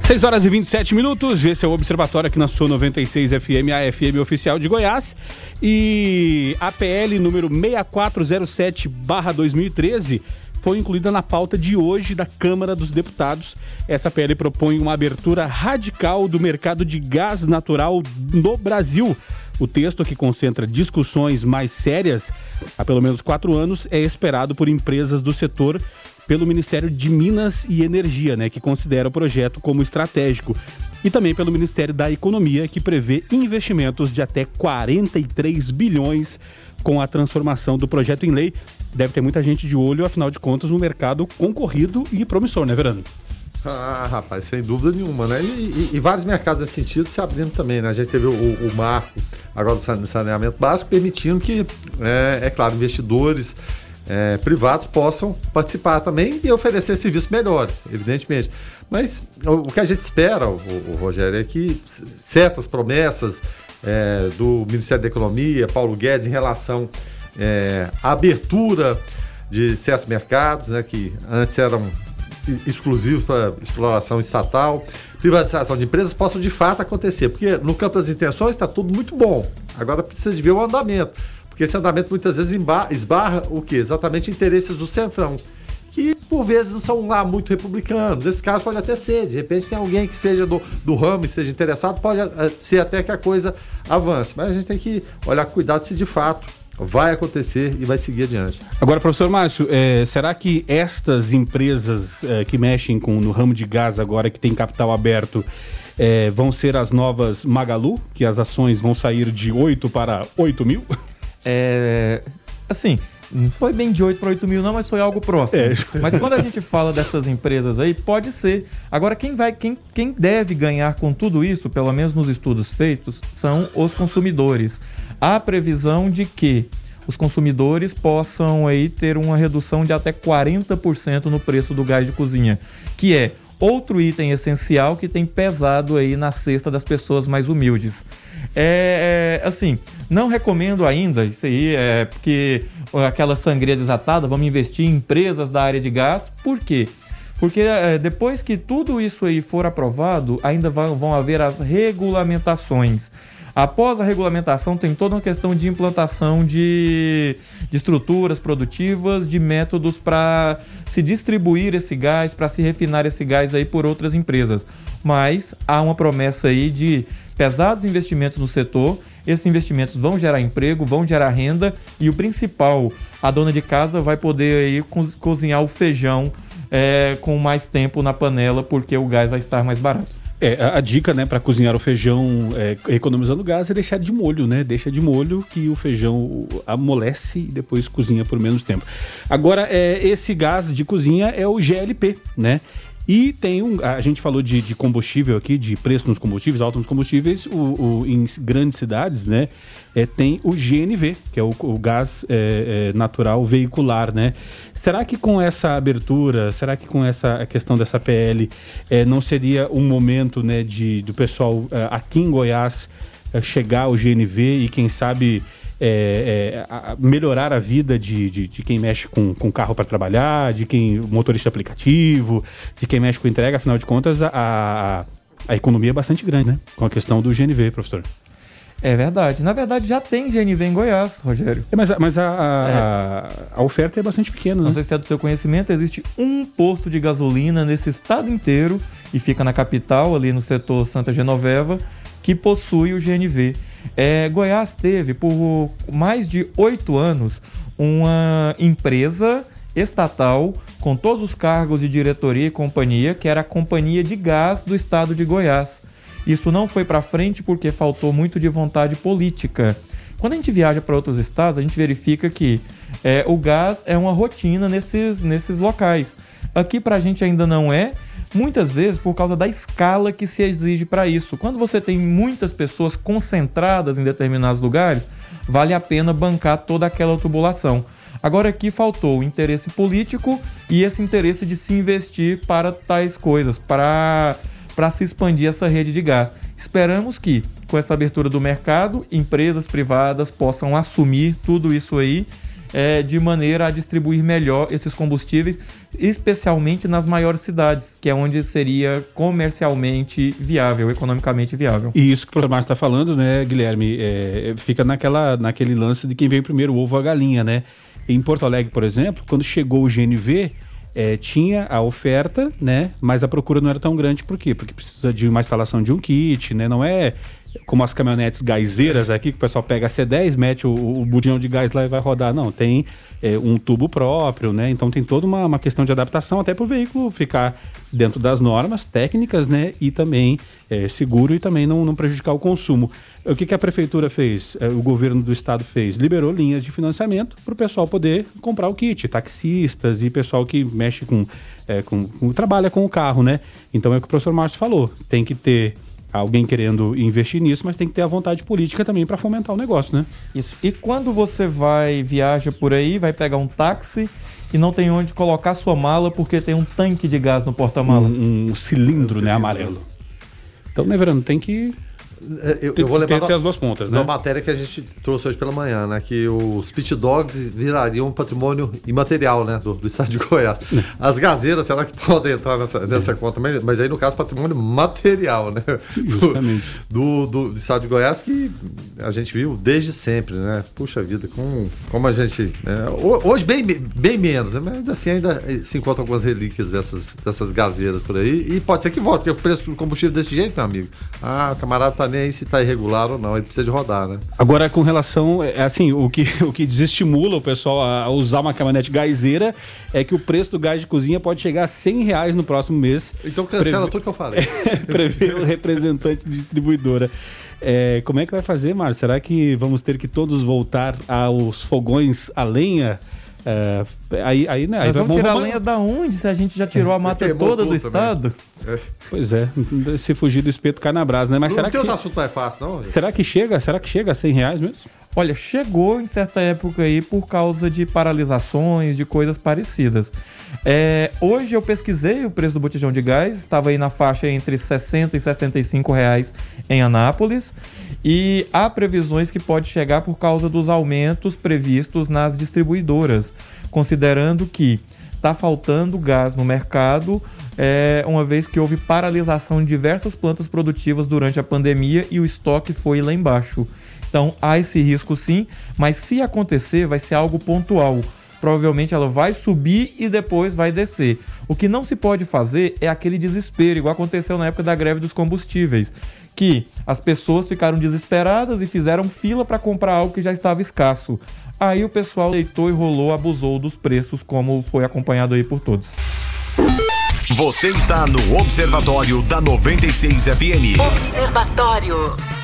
6 horas e 27 minutos, esse é o Observatório aqui na sua 96 FM, a FM oficial de Goiás. E a PL número 6407-2013 foi incluída na pauta de hoje da Câmara dos Deputados. Essa PL propõe uma abertura radical do mercado de gás natural no Brasil. O texto, que concentra discussões mais sérias há pelo menos quatro anos, é esperado por empresas do setor pelo Ministério de Minas e Energia, né, que considera o projeto como estratégico, e também pelo Ministério da Economia, que prevê investimentos de até 43 bilhões com a transformação do projeto em lei. Deve ter muita gente de olho, afinal de contas, um mercado concorrido e promissor, né, Verano? Ah, rapaz, sem dúvida nenhuma, né? E, e, e, vários mercados nesse sentido se abrindo também, né? A gente teve o, o marco agora do saneamento básico permitindo que, é, é claro, investidores é, privados possam participar também e oferecer serviços melhores, evidentemente. Mas o, o que a gente espera, o, o, Rogério, é que certas promessas é, do Ministério da Economia, Paulo Guedes, em relação é, à abertura de certos mercados, né, que antes eram exclusivos para exploração estatal, privatização de empresas, possam de fato acontecer. Porque no campo das intenções está tudo muito bom. Agora precisa de ver o andamento. Porque esse andamento muitas vezes esbarra o quê? Exatamente interesses do centrão. Que por vezes não são lá muito republicanos. Nesse caso pode até ser. De repente tem alguém que seja do, do ramo e esteja interessado, pode eh, ser até que a coisa avance. Mas a gente tem que olhar com cuidado se de fato vai acontecer e vai seguir adiante. Agora, professor Márcio, é, será que estas empresas é, que mexem com, no ramo de gás agora, que tem capital aberto, é, vão ser as novas Magalu, que as ações vão sair de 8 para 8 mil? É. Assim, não foi bem de 8 para 8 mil, não, mas foi algo próximo. É. Mas quando a gente fala dessas empresas aí, pode ser. Agora, quem vai, quem, quem deve ganhar com tudo isso, pelo menos nos estudos feitos, são os consumidores. Há previsão de que os consumidores possam aí ter uma redução de até 40% no preço do gás de cozinha, que é outro item essencial que tem pesado aí na cesta das pessoas mais humildes. É, é, assim, não recomendo ainda isso aí, é porque aquela sangria desatada, vamos investir em empresas da área de gás. Por quê? Porque é, depois que tudo isso aí for aprovado, ainda vão, vão haver as regulamentações. Após a regulamentação, tem toda uma questão de implantação de, de estruturas produtivas, de métodos para se distribuir esse gás, para se refinar esse gás aí por outras empresas. Mas há uma promessa aí de pesados investimentos no setor. Esses investimentos vão gerar emprego, vão gerar renda e o principal, a dona de casa vai poder aí cozinhar o feijão é, com mais tempo na panela, porque o gás vai estar mais barato. É, a, dica, né, para cozinhar o feijão é, economizando gás é deixar de molho, né? Deixa de molho que o feijão amolece e depois cozinha por menos tempo. Agora, é, esse gás de cozinha é o GLP, né? E tem um. A gente falou de, de combustível aqui, de preço nos combustíveis, alto nos combustíveis. O, o em grandes cidades, né? É, tem o GNV, que é o, o gás é, é, natural veicular, né? Será que com essa abertura, será que com essa questão dessa PL, é, não seria um momento, né, de, do pessoal é, aqui em Goiás é, chegar ao GNV e quem sabe é, é, a melhorar a vida de, de, de, quem mexe com, com carro para trabalhar, de quem motorista aplicativo, de quem mexe com entrega, afinal de contas, a, a, a economia é bastante grande, né? Com a questão do GNV, professor. É verdade. Na verdade, já tem GNV em Goiás, Rogério. É, mas mas a, a, é. a, oferta é bastante pequena, né? Não sei se é do seu conhecimento, existe um posto de gasolina nesse estado inteiro e fica na capital, ali no setor Santa Genoveva, que possui o GNV. É, Goiás teve por mais de oito anos uma empresa estatal com todos os cargos de diretoria e companhia, que era a Companhia de Gás do Estado de Goiás. Isso não foi para frente porque faltou muito de vontade política. Quando a gente viaja para outros estados, a gente verifica que é, o gás é uma rotina nesses, nesses locais. Aqui para a gente ainda não é, muitas vezes por causa da escala que se exige para isso. Quando você tem muitas pessoas concentradas em determinados lugares, vale a pena bancar toda aquela tubulação. Agora aqui faltou o interesse político e esse interesse de se investir para tais coisas, para, para se expandir essa rede de gás. Esperamos que, com essa abertura do mercado, empresas privadas possam assumir tudo isso aí é, de maneira a distribuir melhor esses combustíveis, especialmente nas maiores cidades, que é onde seria comercialmente viável, economicamente viável. E isso que o Márcio está falando, né, Guilherme, é, fica naquela, naquele lance de quem veio primeiro, o ovo a galinha, né? Em Porto Alegre, por exemplo, quando chegou o GNV, é, tinha a oferta, né? Mas a procura não era tão grande, por quê? Porque precisa de uma instalação de um kit, né? Não é como as caminhonetes gazeiras aqui, que o pessoal pega a C10, mete o, o de gás lá e vai rodar. Não, tem é, um tubo próprio, né? Então tem toda uma, uma questão de adaptação até para o veículo ficar dentro das normas técnicas, né? E também é, seguro e também não, não prejudicar o consumo. O que, que a prefeitura fez? É, o governo do estado fez? Liberou linhas de financiamento para o pessoal poder comprar o kit, taxistas e pessoal que mexe com, com, com trabalha com o carro, né? Então é o que o professor Márcio falou. Tem que ter alguém querendo investir nisso, mas tem que ter a vontade política também para fomentar o negócio, né? Isso. E quando você vai, viaja por aí, vai pegar um táxi e não tem onde colocar sua mala porque tem um tanque de gás no porta-mala. Um, um, cilindro, né, amarelo. Então, né, Verano, tem que é, eu, eu vou levar tem, as duas pontas, né? uma matéria que a gente trouxe hoje pela manhã, né? Que os pit dogs virariam um patrimônio imaterial, né? Do, do estado de Goiás. É. As gazeiras, será que podem entrar nessa, nessa é. conta? Mas, mas aí, no caso, patrimônio material, né? Justamente. Do, do, do, estado de Goiás, que a gente viu desde sempre, né? Puxa vida, como, como a gente. Né? Hoje, bem, bem menos, né? mas assim ainda se encontram algumas relíquias dessas, dessas gazeiras por aí. E pode ser que volte, porque o preço do combustível desse jeito, meu amigo. Ah, o camarada tá nem aí se está irregular ou não, ele precisa de rodar, né? Agora, com relação, é assim, o que, o que desestimula o pessoal a usar uma caminhonete gazeira é que o preço do gás de cozinha pode chegar a 100 reais no próximo mês. Então cancela Preve... tudo que eu falei. prevê o representante distribuidora. É, como é que vai fazer, Mário? Será que vamos ter que todos voltar aos fogões a lenha? É, aí, aí, né, aí vamos tirar a lenha da onde se a gente já tirou a mata toda do estado? É. Pois é, se fugir do espeto cai na brasa, né? Mas não será tem que outro assunto mais fácil, não? Será que chega? Será que chega a 100 reais mesmo? Olha, chegou em certa época aí por causa de paralisações, de coisas parecidas. É, hoje eu pesquisei o preço do botijão de gás, estava aí na faixa entre 60 e 65 reais em Anápolis e há previsões que pode chegar por causa dos aumentos previstos nas distribuidoras, considerando que está faltando gás no mercado, é, uma vez que houve paralisação de diversas plantas produtivas durante a pandemia e o estoque foi lá embaixo. Então há esse risco sim, mas se acontecer, vai ser algo pontual provavelmente ela vai subir e depois vai descer. O que não se pode fazer é aquele desespero, igual aconteceu na época da greve dos combustíveis, que as pessoas ficaram desesperadas e fizeram fila para comprar algo que já estava escasso. Aí o pessoal leitou e rolou, abusou dos preços, como foi acompanhado aí por todos. Você está no Observatório da 96 FM. Observatório.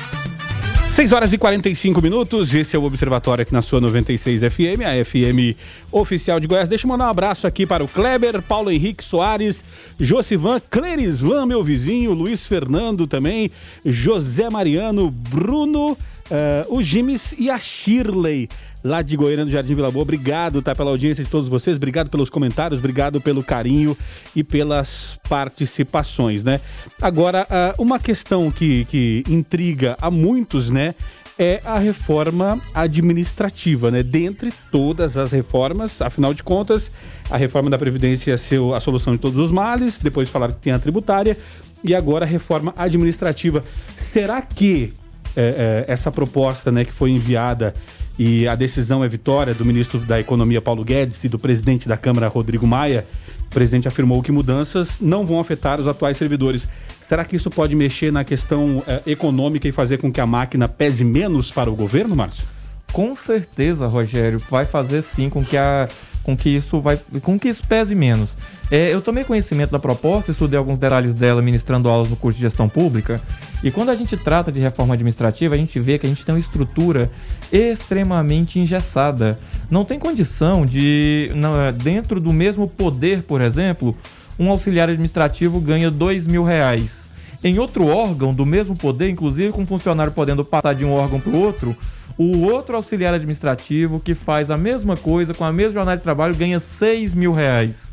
6 horas e 45 minutos, esse é o Observatório aqui na sua 96 FM, a FM oficial de Goiás. Deixa eu mandar um abraço aqui para o Kleber, Paulo Henrique Soares, Josivan, Clerisvan, meu vizinho, Luiz Fernando também, José Mariano, Bruno, uh, o Gimes e a Shirley lá de Goiânia, do Jardim Vila Boa. Obrigado, tá, pela audiência de todos vocês, obrigado pelos comentários, obrigado pelo carinho e pelas participações, né? Agora, uh, uma questão que, que intriga a muitos, né? É a reforma administrativa, né? Dentre todas as reformas, afinal de contas, a reforma da Previdência ia ser a solução de todos os males, depois falaram que tem a tributária, e agora a reforma administrativa. Será que é, é, essa proposta né, que foi enviada e a decisão é vitória do ministro da Economia Paulo Guedes e do presidente da Câmara Rodrigo Maia. O presidente afirmou que mudanças não vão afetar os atuais servidores. Será que isso pode mexer na questão eh, econômica e fazer com que a máquina pese menos para o governo, Márcio? Com certeza, Rogério, vai fazer sim com que a com que isso vai com que isso pese menos. É, eu tomei conhecimento da proposta, estudei alguns detalhes dela ministrando aulas no curso de gestão pública. E quando a gente trata de reforma administrativa, a gente vê que a gente tem uma estrutura extremamente engessada. Não tem condição de, dentro do mesmo poder, por exemplo, um auxiliar administrativo ganha dois mil reais. Em outro órgão do mesmo poder, inclusive com um funcionário podendo passar de um órgão para o outro, o outro auxiliar administrativo que faz a mesma coisa com a mesma jornada de trabalho ganha 6 mil reais.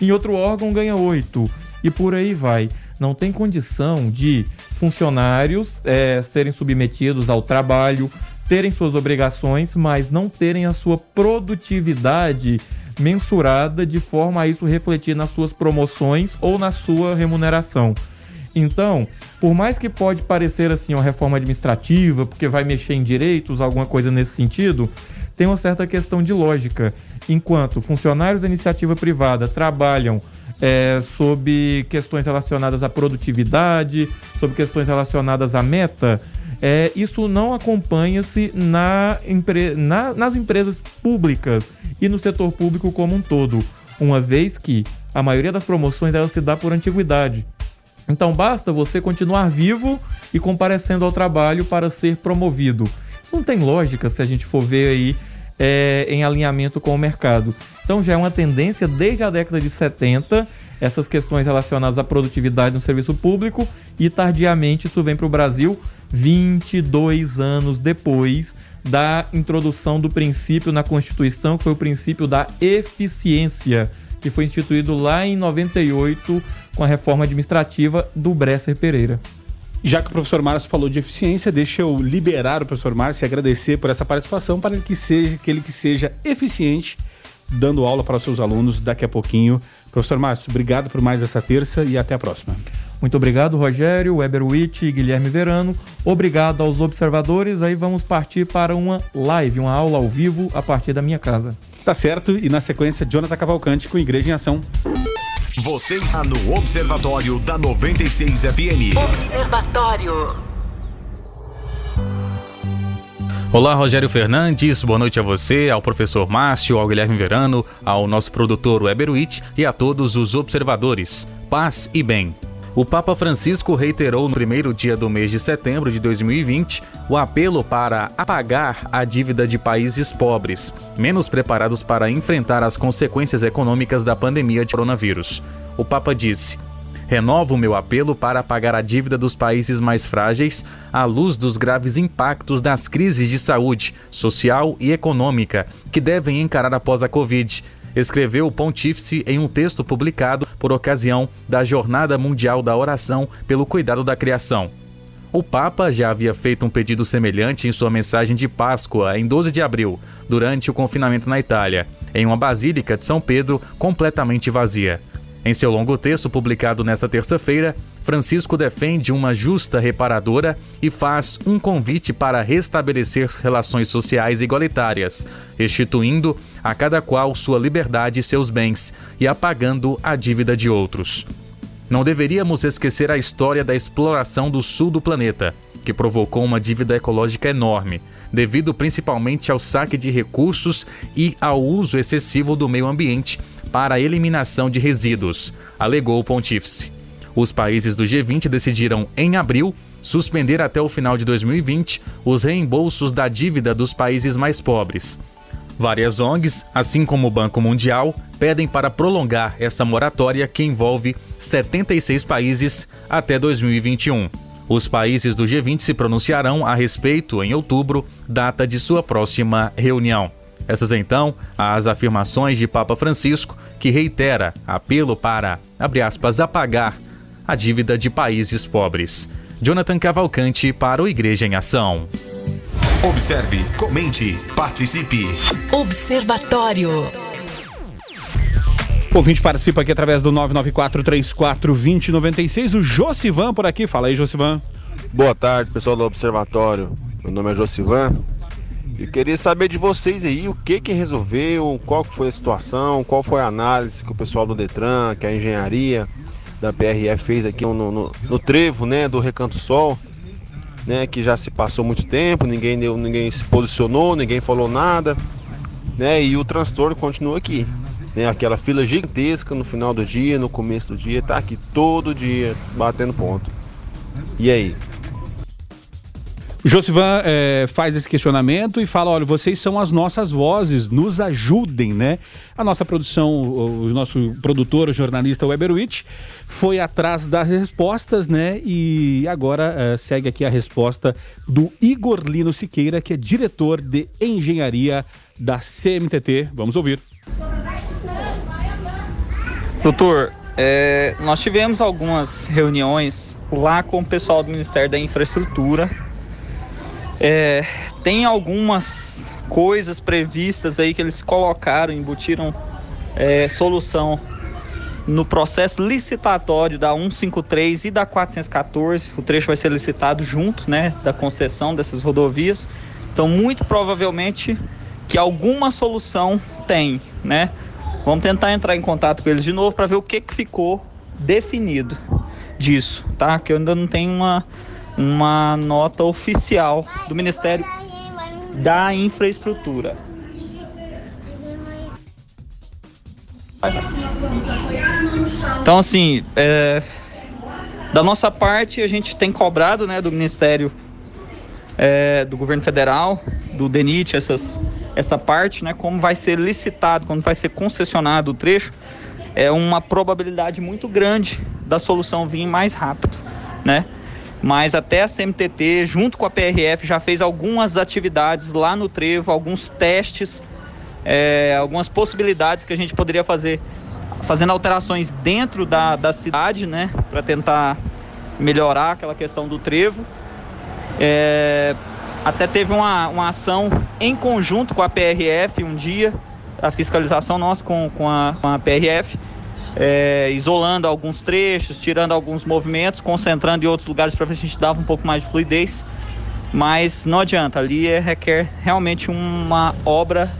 Em outro órgão ganha 8. E por aí vai. Não tem condição de funcionários é, serem submetidos ao trabalho, terem suas obrigações, mas não terem a sua produtividade mensurada de forma a isso refletir nas suas promoções ou na sua remuneração. Então, por mais que pode parecer assim uma reforma administrativa, porque vai mexer em direitos, alguma coisa nesse sentido, tem uma certa questão de lógica. Enquanto funcionários da iniciativa privada trabalham é, sobre questões relacionadas à produtividade, sobre questões relacionadas à meta, é, isso não acompanha-se na, na, nas empresas públicas e no setor público como um todo, uma vez que a maioria das promoções ela se dá por antiguidade. Então basta você continuar vivo e comparecendo ao trabalho para ser promovido. Isso não tem lógica se a gente for ver aí é, em alinhamento com o mercado. Então já é uma tendência desde a década de 70 essas questões relacionadas à produtividade no serviço público e tardiamente isso vem para o Brasil 22 anos depois da introdução do princípio na Constituição, que foi o princípio da eficiência que foi instituído lá em 98 com a reforma administrativa do Bresser Pereira. Já que o professor Márcio falou de eficiência, deixa eu liberar o professor Márcio e agradecer por essa participação para que, seja, que ele que seja eficiente dando aula para os seus alunos daqui a pouquinho. Professor Márcio, obrigado por mais essa terça e até a próxima. Muito obrigado, Rogério, Weber Witt e Guilherme Verano. Obrigado aos observadores. Aí vamos partir para uma live, uma aula ao vivo a partir da minha casa. Tá certo. E na sequência, Jonathan Cavalcante com Igreja em Ação. Você está no Observatório da 96 FM. Observatório. Olá, Rogério Fernandes, boa noite a você, ao professor Márcio, ao Guilherme Verano, ao nosso produtor Weber Witt e a todos os observadores. Paz e bem. O Papa Francisco reiterou no primeiro dia do mês de setembro de 2020 o apelo para apagar a dívida de países pobres, menos preparados para enfrentar as consequências econômicas da pandemia de coronavírus. O Papa disse: Renovo meu apelo para apagar a dívida dos países mais frágeis à luz dos graves impactos das crises de saúde, social e econômica que devem encarar após a Covid escreveu o pontífice em um texto publicado por ocasião da Jornada Mundial da Oração pelo Cuidado da Criação. O Papa já havia feito um pedido semelhante em sua mensagem de Páscoa em 12 de abril, durante o confinamento na Itália, em uma basílica de São Pedro completamente vazia. Em seu longo texto publicado nesta terça-feira, Francisco defende uma justa reparadora e faz um convite para restabelecer relações sociais igualitárias, restituindo a cada qual sua liberdade e seus bens e apagando a dívida de outros. Não deveríamos esquecer a história da exploração do sul do planeta, que provocou uma dívida ecológica enorme, devido principalmente ao saque de recursos e ao uso excessivo do meio ambiente para a eliminação de resíduos, alegou o pontífice. Os países do G20 decidiram, em abril, suspender até o final de 2020 os reembolsos da dívida dos países mais pobres. Várias ONGs, assim como o Banco Mundial, pedem para prolongar essa moratória que envolve 76 países até 2021. Os países do G20 se pronunciarão a respeito em outubro, data de sua próxima reunião. Essas então as afirmações de Papa Francisco, que reitera apelo para, aspas, apagar a dívida de países pobres. Jonathan Cavalcante para o Igreja em Ação. Observe, comente, participe. Observatório. O ouvinte participa aqui através do 994-34-2096. O Josivan por aqui. Fala aí, Josivan. Boa tarde, pessoal do Observatório. Meu nome é Josivan. E queria saber de vocês aí o que que resolveu, qual que foi a situação, qual foi a análise que o pessoal do Detran, que a engenharia da PRF fez aqui no, no, no trevo, né, do Recanto Sol, né, que já se passou muito tempo, ninguém deu, ninguém se posicionou, ninguém falou nada, né, e o transtorno continua aqui, né, aquela fila gigantesca no final do dia, no começo do dia, tá aqui todo dia batendo ponto. E aí? Josivan é, faz esse questionamento e fala: olha, vocês são as nossas vozes, nos ajudem, né? A nossa produção, o nosso produtor, o jornalista Weberwitch, foi atrás das respostas, né? E agora é, segue aqui a resposta do Igor Lino Siqueira, que é diretor de engenharia da CMTT. Vamos ouvir. Doutor, é, nós tivemos algumas reuniões lá com o pessoal do Ministério da Infraestrutura é, tem algumas coisas previstas aí que eles colocaram, embutiram é, solução no processo licitatório da 153 e da 414. O trecho vai ser licitado junto, né, da concessão dessas rodovias. Então, muito provavelmente que alguma solução tem, né? Vamos tentar entrar em contato com eles de novo para ver o que, que ficou definido disso, tá? Que eu ainda não tenho uma uma nota oficial do Ministério da Infraestrutura. Então, assim, é, da nossa parte, a gente tem cobrado né, do Ministério é, do Governo Federal, do DENIT, essas, essa parte, né, como vai ser licitado, como vai ser concessionado o trecho, é uma probabilidade muito grande da solução vir mais rápido, né? Mas até a CMTT, junto com a PRF, já fez algumas atividades lá no trevo, alguns testes, é, algumas possibilidades que a gente poderia fazer, fazendo alterações dentro da, da cidade, né, para tentar melhorar aquela questão do trevo. É, até teve uma, uma ação em conjunto com a PRF um dia, a fiscalização nossa com, com, a, com a PRF, é, isolando alguns trechos, tirando alguns movimentos, concentrando em outros lugares para ver se a gente dava um pouco mais de fluidez. Mas não adianta, ali é, requer realmente uma obra,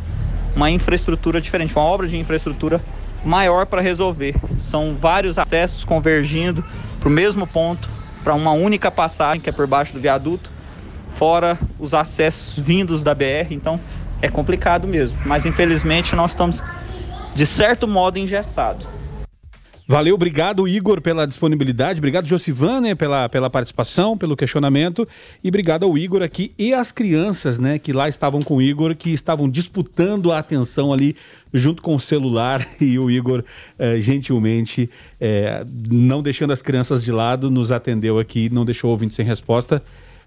uma infraestrutura diferente, uma obra de infraestrutura maior para resolver. São vários acessos convergindo para o mesmo ponto, para uma única passagem que é por baixo do viaduto, fora os acessos vindos da BR. Então é complicado mesmo. Mas infelizmente nós estamos de certo modo engessados. Valeu, obrigado Igor pela disponibilidade, obrigado Josivane pela, pela participação, pelo questionamento e obrigado ao Igor aqui e às crianças, né, que lá estavam com o Igor, que estavam disputando a atenção ali junto com o celular e o Igor eh, gentilmente, eh, não deixando as crianças de lado, nos atendeu aqui, não deixou o ouvinte sem resposta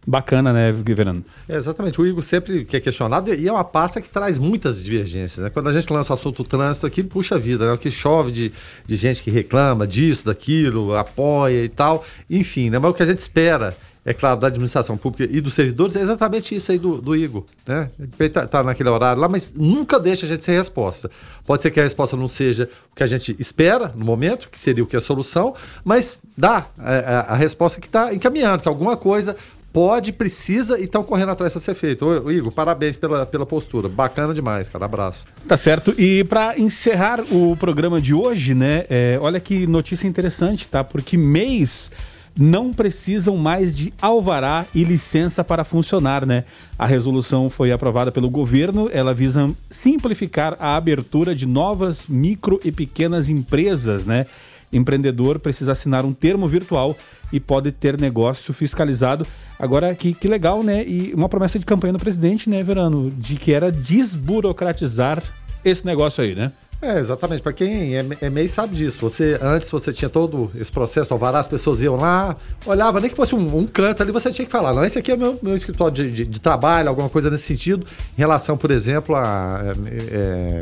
bacana, né, Fernando? É, exatamente. O Igor sempre que é questionado e é uma pasta que traz muitas divergências. Né? Quando a gente lança o assunto trânsito aqui, puxa vida, né? O que chove de, de gente que reclama disso, daquilo, apoia e tal. Enfim, né? Mas o que a gente espera é claro, da administração pública e dos servidores, é exatamente isso aí do, do Igor, né? Ele tá, tá, naquele horário lá, mas nunca deixa a gente sem resposta. Pode ser que a resposta não seja o que a gente espera no momento, que seria o que é a solução, mas dá a, é, a, a resposta que está encaminhando, que alguma coisa pode, precisa e estão correndo atrás para ser feito. Ô, Igor, parabéns pela, pela postura. Bacana demais, cara. Abraço. Tá certo. E para encerrar o programa de hoje, né? É, olha que notícia interessante, tá? Porque mês não precisam mais de alvará e licença para funcionar, né? A resolução foi aprovada pelo governo, ela visa simplificar a abertura de novas micro e pequenas empresas, né? Empreendedor precisa assinar um termo virtual e pode ter negócio fiscalizado. Agora, que, que legal, né? E uma promessa de campanha do presidente, né, Verano? De que era desburocratizar esse negócio aí, né? É, exatamente. Para quem é, é MEI sabe disso. Você Antes você tinha todo esse processo do alvará, as pessoas iam lá, olhava, nem que fosse um, um canto ali, você tinha que falar, não, esse aqui é meu, meu escritório de, de, de trabalho, alguma coisa nesse sentido, em relação, por exemplo, a é,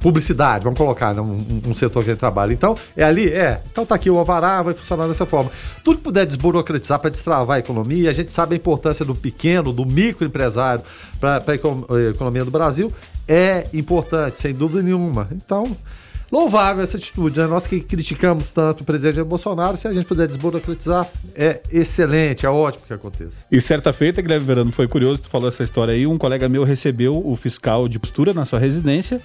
publicidade, vamos colocar né, um, um, setor que ele trabalha. Então, é ali? É. Então tá aqui o alvará, vai funcionar dessa forma. Tudo que puder desburocratizar para destravar a economia, a gente sabe a importância do pequeno, do microempresário para a economia do Brasil, é importante, sem dúvida nenhuma. Então, louvável essa atitude. Né? Nós que criticamos tanto o presidente Bolsonaro, se a gente puder desburocratizar, é excelente, é ótimo que aconteça. E certa feita, Guilherme Verano, foi curioso, tu falou essa história aí, um colega meu recebeu o fiscal de postura na sua residência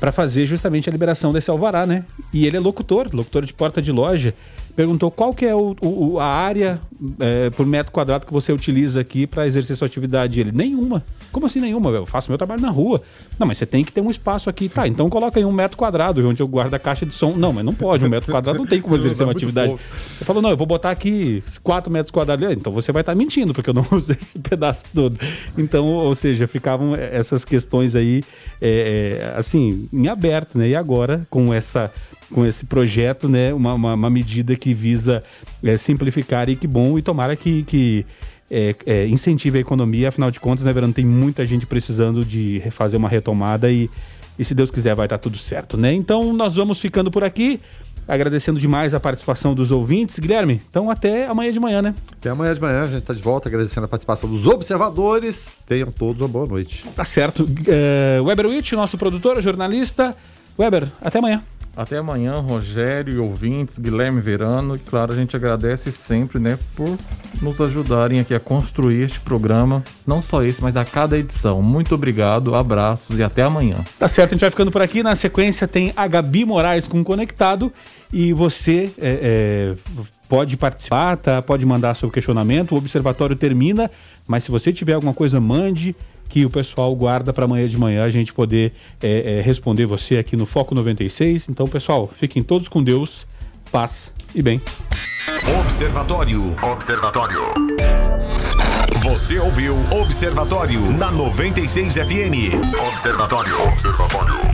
para fazer justamente a liberação desse alvará, né? E ele é locutor, locutor de porta de loja perguntou qual que é o, o a área é, por metro quadrado que você utiliza aqui para exercer sua atividade. Ele, nenhuma. Como assim nenhuma? Eu faço meu trabalho na rua. Não, mas você tem que ter um espaço aqui. Tá, então coloca aí um metro quadrado onde eu guardo a caixa de som. Não, mas não pode. Um metro quadrado não tem como exercer uma atividade. Ele falou, não, eu vou botar aqui quatro metros quadrados. Então você vai estar tá mentindo, porque eu não uso esse pedaço todo. Então, ou seja, ficavam essas questões aí, é, é assim, em aberto, né? E agora, com essa com esse projeto, né? Uma, uma, uma medida que visa é, simplificar e que bom, e tomara que, que é, é, incentive a economia, afinal de contas, né, Verano, tem muita gente precisando de fazer uma retomada e, e se Deus quiser vai estar tudo certo, né? Então nós vamos ficando por aqui. Agradecendo demais a participação dos ouvintes. Guilherme, então até amanhã de manhã, né? Até amanhã de manhã, a gente está de volta, agradecendo a participação dos observadores. Tenham todos uma boa noite. Tá certo. Uh, Weber Witt, nosso produtor, jornalista. Weber, até amanhã. Até amanhã, Rogério e ouvintes, Guilherme Verano. E claro, a gente agradece sempre, né, por nos ajudarem aqui a construir este programa. Não só esse, mas a cada edição. Muito obrigado, abraços e até amanhã. Tá certo, a gente vai ficando por aqui. Na sequência tem a Gabi Moraes com Conectado. E você é, é, pode participar, tá? Pode mandar seu questionamento. O observatório termina, mas se você tiver alguma coisa, mande que o pessoal guarda para amanhã de manhã a gente poder é, é, responder você aqui no Foco 96. Então, pessoal, fiquem todos com Deus, paz e bem. Observatório. Observatório. Você ouviu Observatório na 96 FM. Observatório. Observatório.